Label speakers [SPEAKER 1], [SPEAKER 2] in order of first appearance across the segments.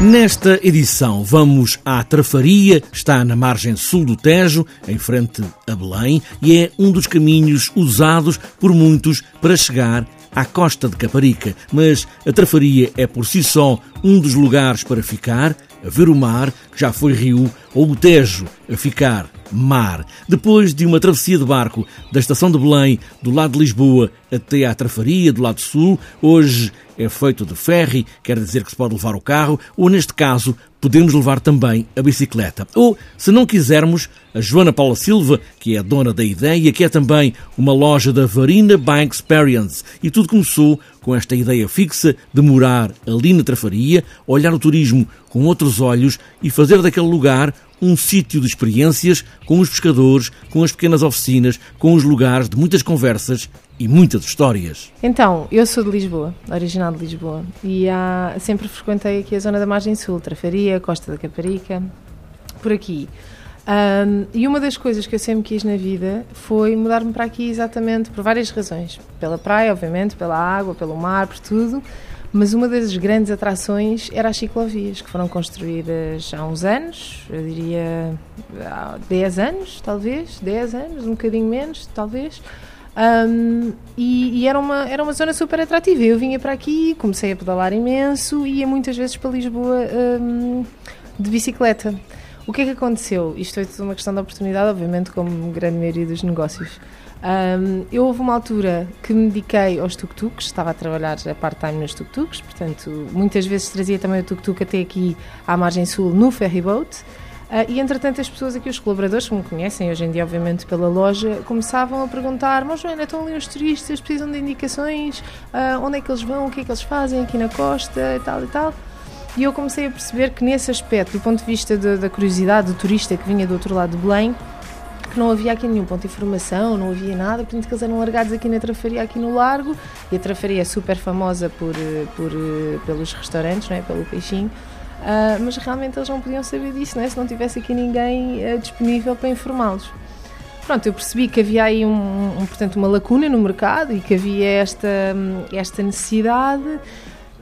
[SPEAKER 1] Nesta edição vamos à Trafaria, está na margem sul do Tejo, em frente a Belém, e é um dos caminhos usados por muitos para chegar à costa de Caparica. Mas a Trafaria é por si só um dos lugares para ficar, a ver o mar, que já foi rio, ou o Tejo, a ficar mar. Depois de uma travessia de barco da estação de Belém, do lado de Lisboa, até à Trafaria, do lado sul, hoje é feito de ferry, quer dizer que se pode levar o carro, ou neste caso, podemos levar também a bicicleta. Ou, se não quisermos, a Joana Paula Silva, que é a dona da ideia, que é também uma loja da Varina Bike Experience. E tudo começou com esta ideia fixa de morar ali na Trafaria, olhar o turismo com outros olhos e fazer daquele lugar um sítio de experiências com os pescadores, com as pequenas oficinas, com os lugares de muitas conversas e muitas histórias.
[SPEAKER 2] Então, eu sou de Lisboa, original de Lisboa, e há, sempre frequentei aqui a zona da margem sul, Trafaria, Costa da Caparica, por aqui. Um, e uma das coisas que eu sempre quis na vida foi mudar-me para aqui exatamente por várias razões. Pela praia, obviamente, pela água, pelo mar, por tudo. Mas uma das grandes atrações era as ciclovias, que foram construídas há uns anos, eu diria há 10 anos, talvez, 10 anos, um bocadinho menos, talvez. Um, e, e era, uma, era uma zona super atrativa. Eu vinha para aqui, comecei a pedalar imenso e ia muitas vezes para Lisboa um, de bicicleta. O que é que aconteceu? Isto foi tudo uma questão de oportunidade, obviamente, como grande maioria dos negócios. Um, eu houve uma altura que me dediquei aos tuk-tuks, estava a trabalhar a part-time nos tuk-tuks, portanto, muitas vezes trazia também o tuk-tuk até aqui à margem sul no ferryboat. Uh, e entretanto, as pessoas aqui, os colaboradores que me conhecem hoje em dia, obviamente, pela loja, começavam a perguntar: Mas Joana, estão ali os turistas, precisam de indicações, uh, onde é que eles vão, o que é que eles fazem aqui na costa? E tal e tal. E eu comecei a perceber que, nesse aspecto, do ponto de vista de, da curiosidade do turista que vinha do outro lado de Belém, que não havia aqui nenhum ponto de informação, não havia nada, portanto que eles eram largados aqui na Trafaria, aqui no Largo, e a Trafaria é super famosa por, eh, por, eh, pelos restaurantes, não é? pelo peixinho, uh, mas realmente eles não podiam saber disso, não é? se não tivesse aqui ninguém uh, disponível para informá-los. Pronto, eu percebi que havia aí um, um, portanto, uma lacuna no mercado e que havia esta, hum, esta necessidade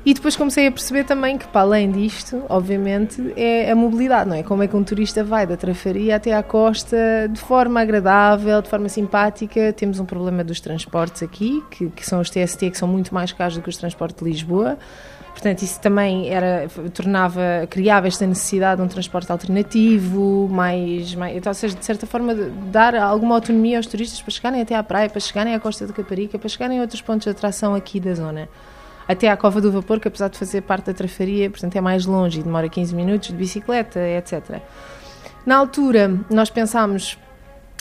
[SPEAKER 2] e depois comecei a perceber também que, para além disto, obviamente, é a mobilidade, não é? Como é que um turista vai da Trafaria até à costa de forma agradável, de forma simpática. Temos um problema dos transportes aqui, que, que são os TST, que são muito mais caros do que os transportes de Lisboa. Portanto, isso também era, tornava, criava esta necessidade de um transporte alternativo, mais, mais então, ou seja, de certa forma, dar alguma autonomia aos turistas para chegarem até à praia, para chegarem à Costa de Caparica, para chegarem a outros pontos de atração aqui da zona até à Cova do Vapor, que apesar de fazer parte da trafaria, portanto é mais longe e demora 15 minutos de bicicleta, etc. Na altura, nós pensámos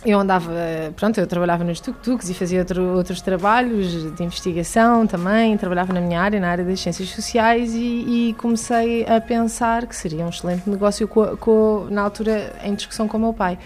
[SPEAKER 2] eu andava, pronto, eu trabalhava nos tuk-tuks e fazia outro, outros trabalhos de investigação também, trabalhava na minha área, na área das ciências sociais e, e comecei a pensar que seria um excelente negócio com, com, na altura em discussão com o meu pai.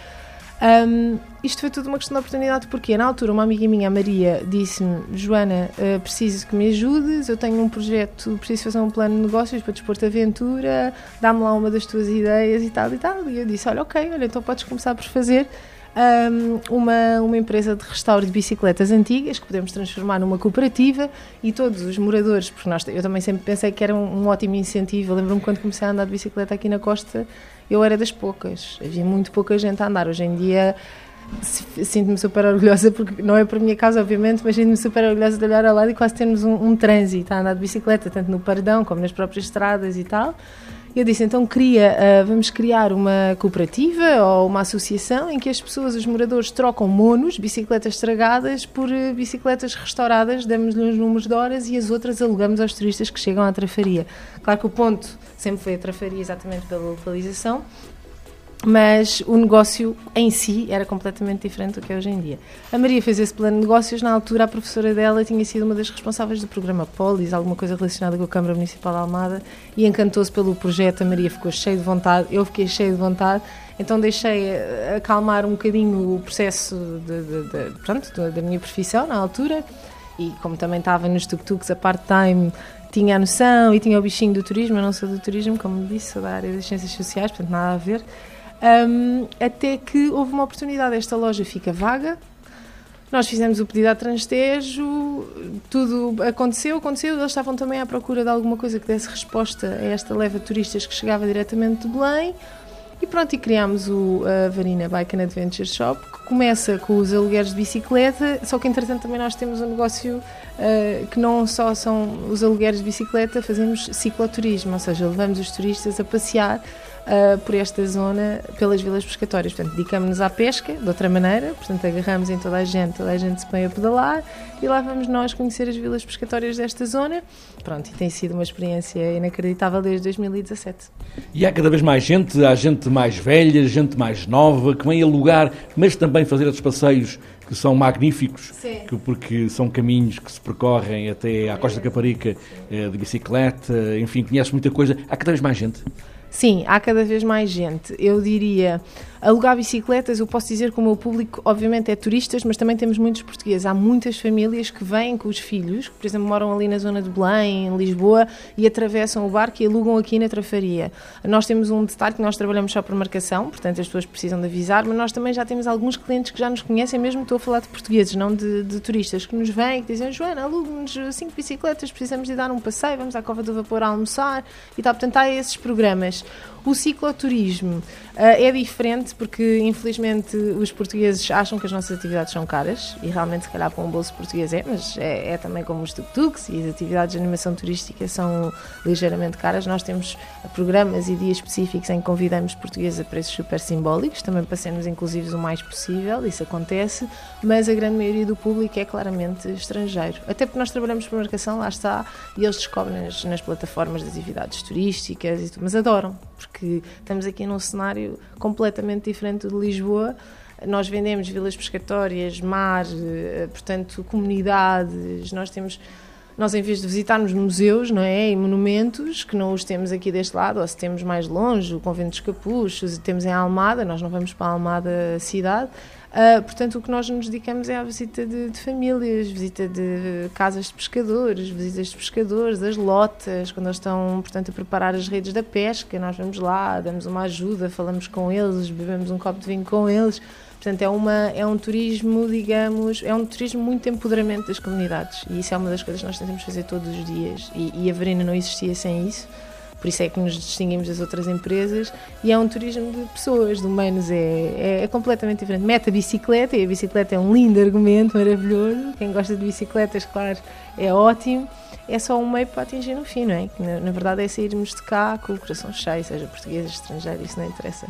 [SPEAKER 2] Um, isto foi tudo uma questão de oportunidade, porque na altura uma amiga minha, a Maria, disse-me: Joana, uh, preciso que me ajudes, eu tenho um projeto, preciso fazer um plano de negócios para desporto de aventura, dá-me lá uma das tuas ideias e tal e tal. E eu disse: Olha, ok, olha, então podes começar por fazer. Um, uma, uma empresa de restauro de bicicletas antigas que podemos transformar numa cooperativa e todos os moradores, porque nós, eu também sempre pensei que era um, um ótimo incentivo. Lembro-me quando comecei a andar de bicicleta aqui na costa, eu era das poucas, havia muito pouca gente a andar. Hoje em dia sinto-me super orgulhosa, porque não é por minha causa, obviamente, mas sinto-me super orgulhosa de olhar ao lado e quase termos um, um trânsito, a andar de bicicleta, tanto no Pardão como nas próprias estradas e tal. Eu disse, então queria, uh, vamos criar uma cooperativa ou uma associação em que as pessoas, os moradores, trocam monos, bicicletas estragadas, por uh, bicicletas restauradas, damos-lhe uns números de horas e as outras alugamos aos turistas que chegam à trafaria. Claro que o ponto sempre foi a trafaria exatamente pela localização, mas o negócio em si era completamente diferente do que é hoje em dia. A Maria fez esse plano de negócios, na altura a professora dela tinha sido uma das responsáveis do programa Polis, alguma coisa relacionada com a Câmara Municipal de Almada, e encantou-se pelo projeto, a Maria ficou cheia de vontade, eu fiquei cheia de vontade, então deixei eh, acalmar um bocadinho o processo de, de, de, pronto, da minha profissão na altura, e como também estava nos tuk-tuks a part-time, tinha a noção e tinha o bichinho do turismo, eu não sou do turismo, como disse, sou da área das ciências sociais, portanto nada a ver, um, até que houve uma oportunidade, esta loja fica vaga, Nós fizemos o pedido à Transtejo, tudo aconteceu, aconteceu, eles estavam também à procura de alguma coisa que desse resposta a esta leva de turistas que chegava diretamente de Belém. E pronto, e criámos o a Varina Bike and Adventure Shop, que começa com os alugueres de bicicleta, só que entretanto também nós temos um negócio uh, que não só são os alugueres de bicicleta, fazemos cicloturismo, ou seja, levamos os turistas a passear uh, por esta zona, pelas vilas pescatórias. Portanto, dedicamos-nos à pesca, de outra maneira, portanto, agarramos em toda a gente, toda a gente se põe a pedalar e lá vamos nós conhecer as vilas pescatórias desta zona. Pronto, e tem sido uma experiência inacreditável desde 2017.
[SPEAKER 1] E há cada vez mais gente, há gente mais velha, gente mais nova, que vem alugar, mas também fazer esses passeios que são magníficos, que, porque são caminhos que se percorrem até à Costa da Caparica eh, de bicicleta, enfim, conhece muita coisa. Há cada vez mais gente.
[SPEAKER 2] Sim, há cada vez mais gente. Eu diria Alugar bicicletas, eu posso dizer que o meu público, obviamente, é turistas, mas também temos muitos portugueses. Há muitas famílias que vêm com os filhos, que, por exemplo, moram ali na zona de Belém, em Lisboa, e atravessam o barco e alugam aqui na Trafaria. Nós temos um detalhe que nós trabalhamos só por marcação, portanto as pessoas precisam de avisar, mas nós também já temos alguns clientes que já nos conhecem, mesmo estou a falar de portugueses, não de, de turistas, que nos vêm e que dizem: Joana, alugue-nos cinco bicicletas, precisamos de dar um passeio, vamos à Cova do Vapor a almoçar e tal. Portanto, há esses programas. O cicloturismo uh, é diferente porque, infelizmente, os portugueses acham que as nossas atividades são caras e realmente, se calhar, para um bolso português é, mas é, é também como os tuk-tuks e as atividades de animação turística são ligeiramente caras. Nós temos programas e dias específicos em que convidamos portugueses a preços super simbólicos, também para sermos inclusivos o mais possível, isso acontece, mas a grande maioria do público é claramente estrangeiro. Até porque nós trabalhamos por marcação, lá está, e eles descobrem nas, nas plataformas das atividades turísticas e tudo, mas adoram, porque estamos aqui num cenário completamente diferente de Lisboa. Nós vendemos vilas pescatórias, mar, eh, portanto, comunidades, nós temos nós em vez de visitarmos museus não é, e monumentos, que não os temos aqui deste lado, ou se temos mais longe, o Convento dos Capuchos, temos em Almada, nós não vamos para a Almada cidade, Uh, portanto, o que nós nos dedicamos é à visita de, de, famílias, visita de casas de pescadores, visitas de pescadores, das lotas, quando eles estão, portanto, a preparar as redes da pesca, nós vamos lá, damos uma ajuda, falamos com eles, bebemos um copo de vinho com eles. Portanto, é, uma, é um turismo, digamos, é um turismo muito empoderamento das comunidades e isso é uma das coisas que nós tentamos fazer todos os dias e, e a Verena não existia sem isso por isso é que nos distinguimos das outras empresas e é um turismo de pessoas, de humanos, é, é, é, completamente diferente. Mete a bicicleta e a bicicleta é um lindo argumento, maravilhoso. Quem gosta de bicicletas, claro, é ótimo. É só um meio para atingir no fim, não é? Que na, na verdade é sairmos de cá com o coração cheio, seja português, estrangeiro, isso não interessa.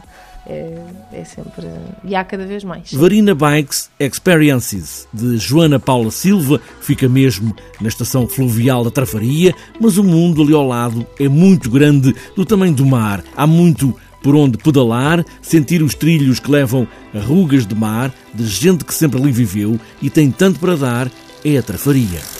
[SPEAKER 2] É, é, sempre. E há cada vez mais.
[SPEAKER 1] Varina Bikes Experiences, de Joana Paula Silva, fica mesmo na estação fluvial da Trafaria, mas o mundo ali ao lado é muito grande, do tamanho do mar. Há muito por onde pedalar, sentir os trilhos que levam a rugas de mar, de gente que sempre ali viveu e tem tanto para dar, é a Trafaria.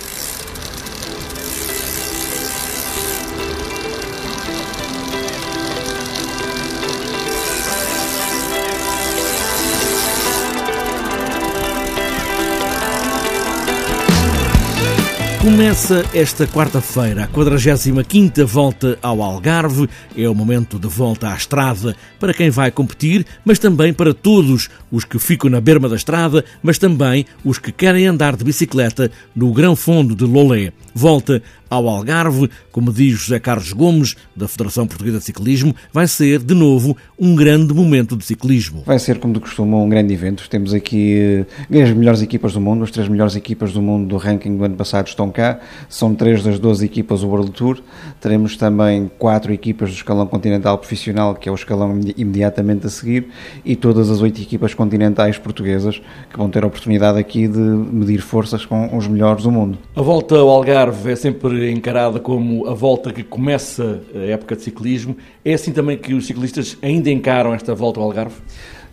[SPEAKER 1] Começa esta quarta-feira a 45ª volta ao Algarve. É o momento de volta à estrada para quem vai competir, mas também para todos os que ficam na berma da estrada, mas também os que querem andar de bicicleta no Grão Fundo de Lolé. Volta ao Algarve, como diz José Carlos Gomes, da Federação Portuguesa de Ciclismo, vai ser, de novo, um grande momento de ciclismo.
[SPEAKER 3] Vai ser, como de costume, um grande evento. Temos aqui eh, as melhores equipas do mundo, as três melhores equipas do mundo do ranking do ano passado estão cá. São três das 12 equipas do World Tour. Teremos também quatro equipas do escalão continental profissional, que é o escalão imediatamente a seguir, e todas as oito equipas continentais portuguesas, que vão ter a oportunidade aqui de medir forças com os melhores do mundo.
[SPEAKER 1] A volta ao Algarve é sempre encarada como a volta que começa a época de ciclismo. É assim também que os ciclistas ainda encaram esta volta ao Algarve?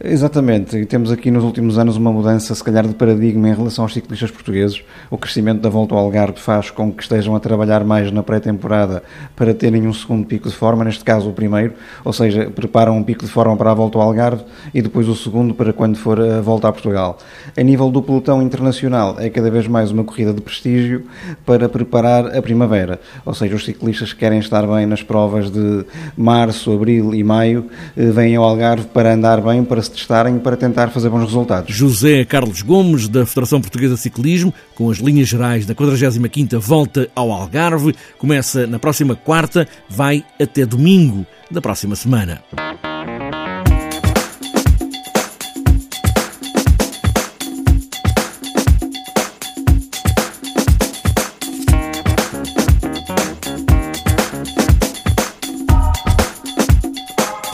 [SPEAKER 3] Exatamente, e temos aqui nos últimos anos uma mudança, se calhar, de paradigma em relação aos ciclistas portugueses. O crescimento da volta ao Algarve faz com que estejam a trabalhar mais na pré-temporada para terem um segundo pico de forma, neste caso o primeiro, ou seja, preparam um pico de forma para a volta ao Algarve e depois o segundo para quando for a volta a Portugal. A nível do pelotão internacional, é cada vez mais uma corrida de prestígio para preparar a primavera, ou seja, os ciclistas que querem estar bem nas provas de março, abril e maio eh, vêm ao Algarve para andar bem, para se testarem para tentar fazer bons resultados.
[SPEAKER 1] José Carlos Gomes, da Federação Portuguesa de Ciclismo, com as linhas gerais da 45ª Volta ao Algarve, começa na próxima quarta, vai até domingo da próxima semana.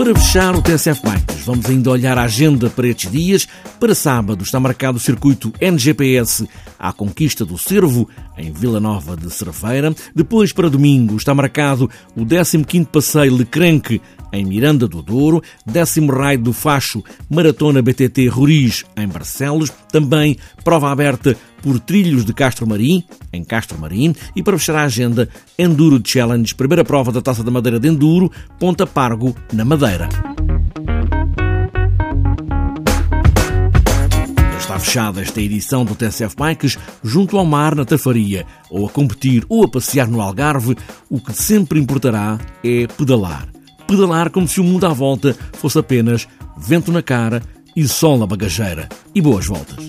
[SPEAKER 1] Para fechar o TSF Bikes, vamos ainda olhar a agenda para estes dias. Para sábado está marcado o circuito NGPS à conquista do Cervo, em Vila Nova de Cerveira. Depois, para domingo, está marcado o 15º Passeio Lecrenque, em Miranda do Douro, 10 Raio do Facho, Maratona BTT Roriz, em Barcelos, também prova aberta por Trilhos de Castro Marim, em Castro Marim, e para fechar a agenda, Enduro Challenge, primeira prova da Taça da Madeira de Enduro, Ponta Pargo, na Madeira. Fechada esta edição do TSF Bikes junto ao mar na Tafaria, ou a competir ou a passear no Algarve, o que sempre importará é pedalar. Pedalar como se o mundo à volta fosse apenas vento na cara e sol na bagageira. E boas voltas.